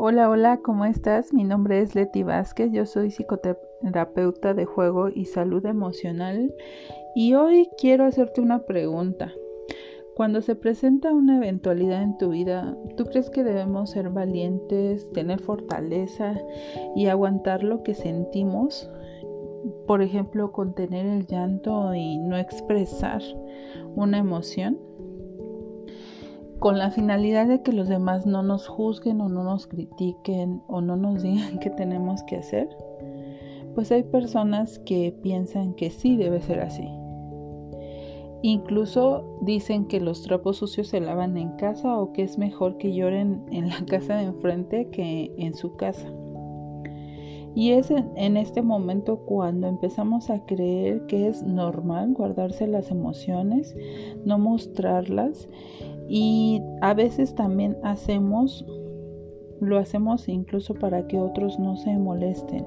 Hola, hola, ¿cómo estás? Mi nombre es Leti Vázquez, yo soy psicoterapeuta de juego y salud emocional y hoy quiero hacerte una pregunta. Cuando se presenta una eventualidad en tu vida, ¿tú crees que debemos ser valientes, tener fortaleza y aguantar lo que sentimos? Por ejemplo, contener el llanto y no expresar una emoción con la finalidad de que los demás no nos juzguen o no nos critiquen o no nos digan qué tenemos que hacer, pues hay personas que piensan que sí debe ser así. Incluso dicen que los trapos sucios se lavan en casa o que es mejor que lloren en la casa de enfrente que en su casa. Y es en, este momento cuando empezamos a creer que es normal guardarse las emociones, no mostrarlas y a veces también hacemos, lo hacemos incluso para que otros no se molesten,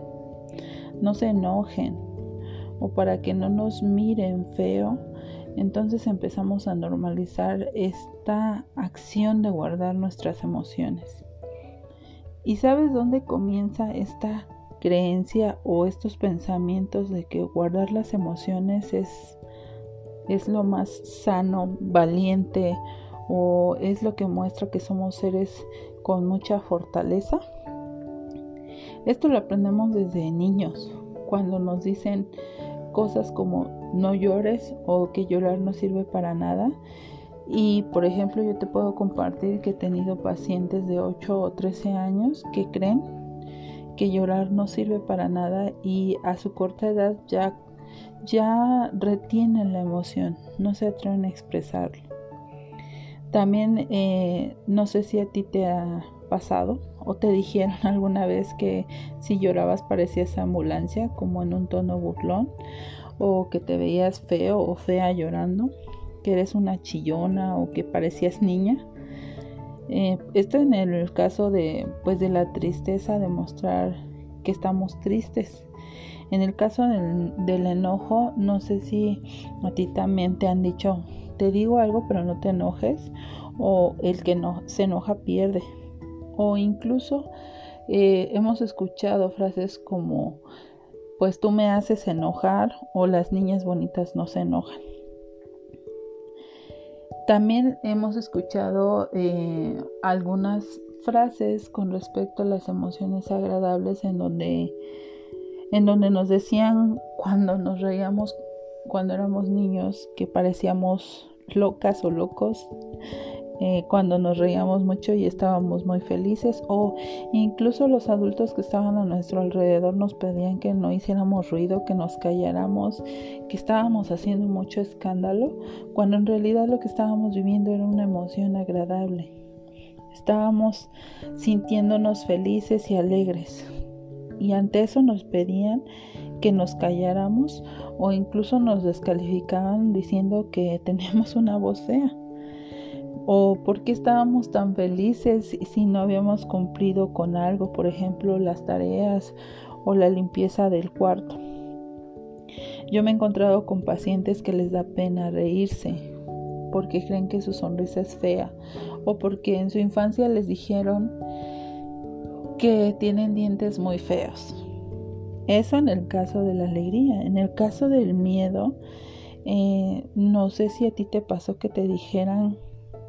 no se enojen o para que no nos miren feo. Entonces empezamos a normalizar esta acción de guardar nuestras emociones. ¿Y sabes dónde comienza esta creencia o estos pensamientos de que guardar las emociones es, es lo más sano, valiente o es lo que muestra que somos seres con mucha fortaleza. Esto lo aprendemos desde niños, cuando nos dicen cosas como no llores o que llorar no sirve para nada. Y por ejemplo, yo te puedo compartir que he tenido pacientes de 8 o 13 años que creen que llorar no sirve para nada y a su corta edad ya, ya retienen la emoción, no se atreven a expresarlo. También eh, no sé si a ti te ha pasado o te dijeron alguna vez que si llorabas parecías ambulancia como en un tono burlón o que te veías feo o fea llorando, que eres una chillona o que parecías niña. Eh, esto en el caso de pues de la tristeza de mostrar que estamos tristes. En el caso del, del enojo, no sé si a ti también te han dicho te digo algo pero no te enojes o el que no se enoja pierde o incluso eh, hemos escuchado frases como pues tú me haces enojar o las niñas bonitas no se enojan también hemos escuchado eh, algunas frases con respecto a las emociones agradables en donde en donde nos decían cuando nos reíamos cuando éramos niños que parecíamos locas o locos eh, cuando nos reíamos mucho y estábamos muy felices o incluso los adultos que estaban a nuestro alrededor nos pedían que no hiciéramos ruido, que nos calláramos, que estábamos haciendo mucho escándalo, cuando en realidad lo que estábamos viviendo era una emoción agradable. Estábamos sintiéndonos felices y alegres. Y ante eso nos pedían que nos calláramos o incluso nos descalificaban diciendo que teníamos una voz fea o por qué estábamos tan felices si no habíamos cumplido con algo, por ejemplo, las tareas o la limpieza del cuarto. Yo me he encontrado con pacientes que les da pena reírse porque creen que su sonrisa es fea o porque en su infancia les dijeron que tienen dientes muy feos. Eso en el caso de la alegría. En el caso del miedo, eh, no sé si a ti te pasó que te dijeran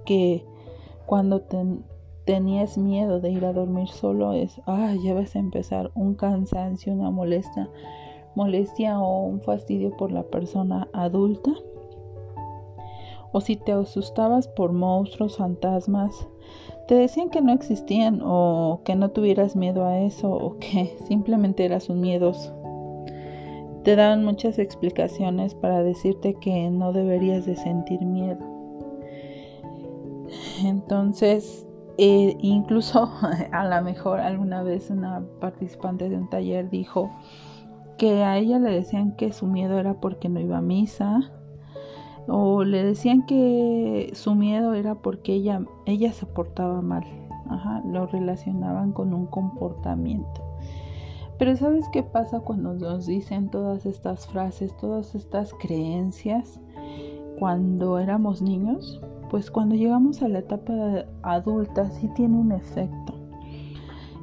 que cuando tenías miedo de ir a dormir solo es, ah, ya vas a empezar un cansancio, una molestia, o un fastidio por la persona adulta. O si te asustabas por monstruos, fantasmas, te decían que no existían o que no tuvieras miedo a eso o que simplemente eras un miedoso. Te daban muchas explicaciones para decirte que no deberías de sentir miedo. Entonces, eh, incluso a lo mejor alguna vez una participante de un taller dijo que a ella le decían que su miedo era porque no iba a misa o le decían que su miedo era porque ella, ella se portaba mal. Ajá, lo relacionaban con un comportamiento. Pero ¿sabes qué pasa cuando nos dicen todas estas frases, todas estas creencias cuando éramos niños? Pues cuando llegamos a la etapa adulta sí tiene un efecto.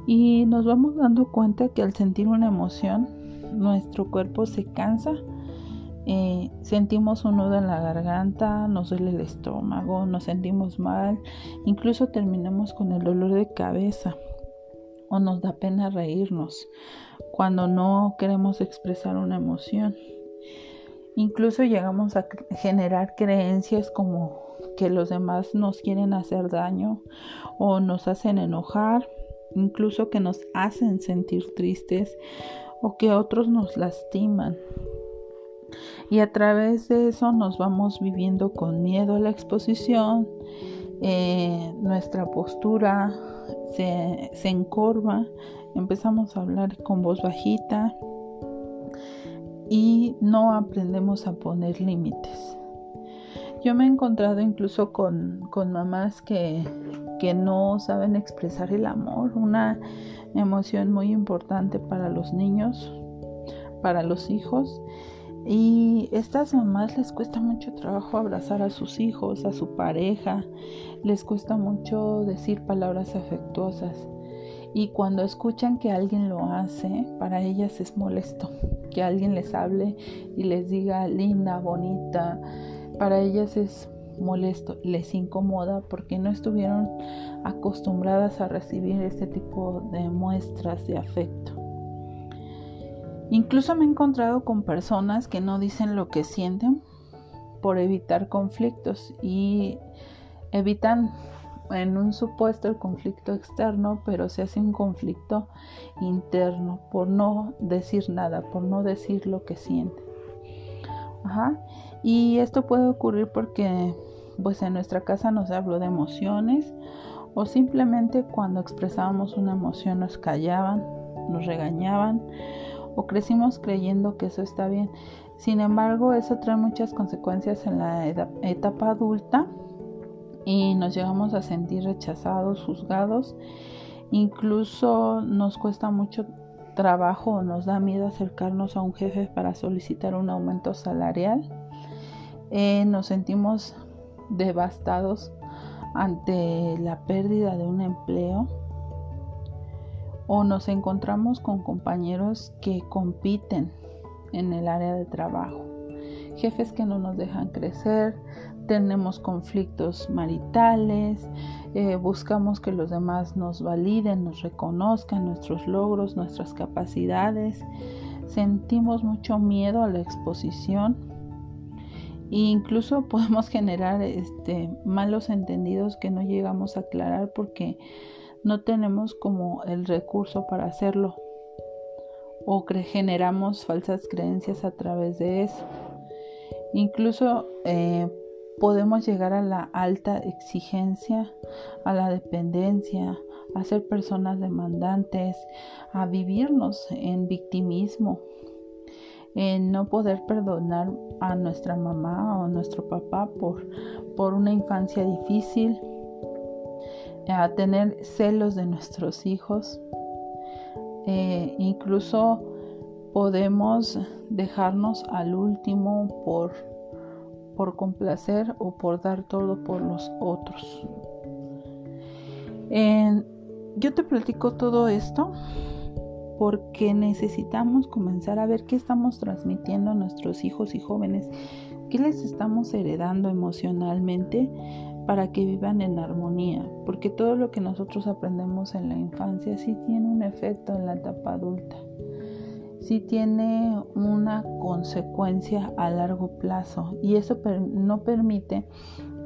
Y nos vamos dando cuenta que al sentir una emoción, nuestro cuerpo se cansa, eh, sentimos un nudo en la garganta, nos duele el estómago, nos sentimos mal, incluso terminamos con el dolor de cabeza o nos da pena reírnos cuando no queremos expresar una emoción. Incluso llegamos a generar creencias como que los demás nos quieren hacer daño o nos hacen enojar, incluso que nos hacen sentir tristes o que otros nos lastiman. Y a través de eso nos vamos viviendo con miedo a la exposición, eh, nuestra postura se, se encorva, empezamos a hablar con voz bajita y no aprendemos a poner límites. Yo me he encontrado incluso con, con mamás que, que no saben expresar el amor, una emoción muy importante para los niños, para los hijos. Y estas mamás les cuesta mucho trabajo abrazar a sus hijos, a su pareja, les cuesta mucho decir palabras afectuosas. Y cuando escuchan que alguien lo hace, para ellas es molesto. Que alguien les hable y les diga linda, bonita, para ellas es molesto, les incomoda porque no estuvieron acostumbradas a recibir este tipo de muestras de afecto. Incluso me he encontrado con personas que no dicen lo que sienten por evitar conflictos y evitan en un supuesto el conflicto externo, pero se hace un conflicto interno por no decir nada, por no decir lo que siente. Y esto puede ocurrir porque pues en nuestra casa nos habló de emociones o simplemente cuando expresábamos una emoción nos callaban, nos regañaban o crecimos creyendo que eso está bien. Sin embargo, eso trae muchas consecuencias en la etapa adulta y nos llegamos a sentir rechazados, juzgados. Incluso nos cuesta mucho trabajo o nos da miedo acercarnos a un jefe para solicitar un aumento salarial. Eh, nos sentimos devastados ante la pérdida de un empleo o nos encontramos con compañeros que compiten en el área de trabajo, jefes que no nos dejan crecer, tenemos conflictos maritales, eh, buscamos que los demás nos validen, nos reconozcan nuestros logros, nuestras capacidades, sentimos mucho miedo a la exposición incluso podemos generar este, malos entendidos que no llegamos a aclarar porque no tenemos como el recurso para hacerlo o generamos falsas creencias a través de eso. Incluso eh, podemos llegar a la alta exigencia, a la dependencia, a ser personas demandantes, a vivirnos en victimismo, en no poder perdonar a nuestra mamá o a nuestro papá por, por una infancia difícil, a tener celos de nuestros hijos. Eh, incluso podemos dejarnos al último por por complacer o por dar todo por los otros. yo te platico todo esto porque necesitamos comenzar a ver qué estamos transmitiendo a nuestros hijos y jóvenes, qué les estamos heredando emocionalmente para que vivan en armonía, porque todo lo que nosotros aprendemos en la infancia sí tiene un efecto en la etapa adulta sí tiene una consecuencia a largo plazo y eso no permite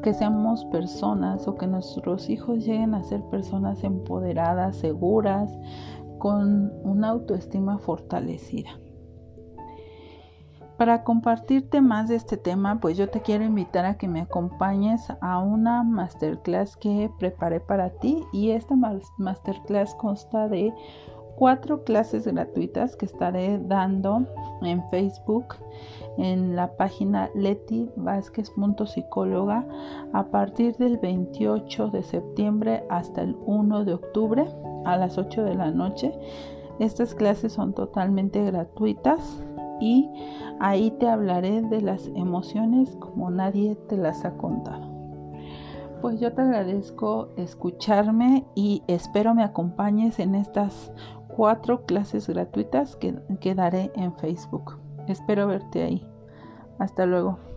que seamos personas o que nuestros hijos lleguen a ser personas empoderadas, seguras, con una autoestima fortalecida. Para compartirte más de este tema, pues yo te quiero invitar a que me acompañes a una masterclass que preparé para ti y esta masterclass consta de cuatro clases gratuitas que estaré dando en Facebook en la página Psicóloga a partir del 28 de septiembre hasta el 1 de octubre a las 8 de la noche. Estas clases son totalmente gratuitas y ahí te hablaré de las emociones como nadie te las ha contado. Pues yo te agradezco escucharme y espero me acompañes en estas cuatro clases gratuitas que, que daré en Facebook. Espero verte ahí. Hasta luego.